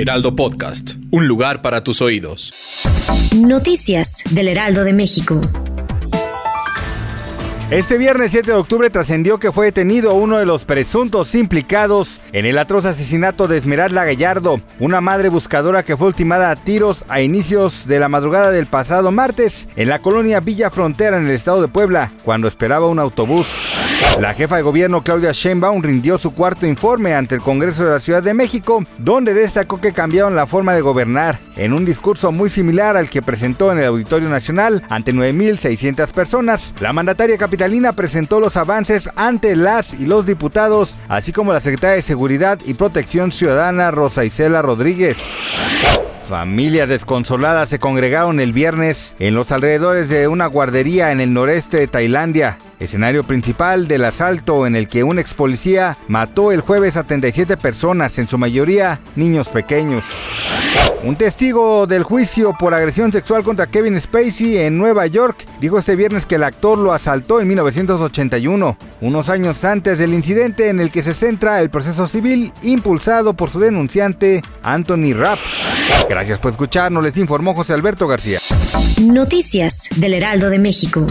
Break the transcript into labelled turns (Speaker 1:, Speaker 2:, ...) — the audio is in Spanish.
Speaker 1: Heraldo Podcast, un lugar para tus oídos.
Speaker 2: Noticias del Heraldo de México.
Speaker 3: Este viernes 7 de octubre trascendió que fue detenido uno de los presuntos implicados en el atroz asesinato de Esmeralda Gallardo, una madre buscadora que fue ultimada a tiros a inicios de la madrugada del pasado martes en la colonia Villa Frontera en el estado de Puebla, cuando esperaba un autobús. La jefa de gobierno Claudia Sheinbaum rindió su cuarto informe ante el Congreso de la Ciudad de México, donde destacó que cambiaron la forma de gobernar, en un discurso muy similar al que presentó en el Auditorio Nacional ante 9.600 personas. La mandataria capitalina presentó los avances ante las y los diputados, así como la secretaria de Seguridad y Protección Ciudadana Rosa Isela Rodríguez. Familias desconsoladas se congregaron el viernes en los alrededores de una guardería en el noreste de Tailandia, escenario principal del asalto en el que un ex policía mató el jueves a 37 personas, en su mayoría niños pequeños. Un testigo del juicio por agresión sexual contra Kevin Spacey en Nueva York dijo este viernes que el actor lo asaltó en 1981, unos años antes del incidente en el que se centra el proceso civil impulsado por su denunciante Anthony Rapp. Gracias por escucharnos, les informó José Alberto García.
Speaker 2: Noticias del Heraldo de México.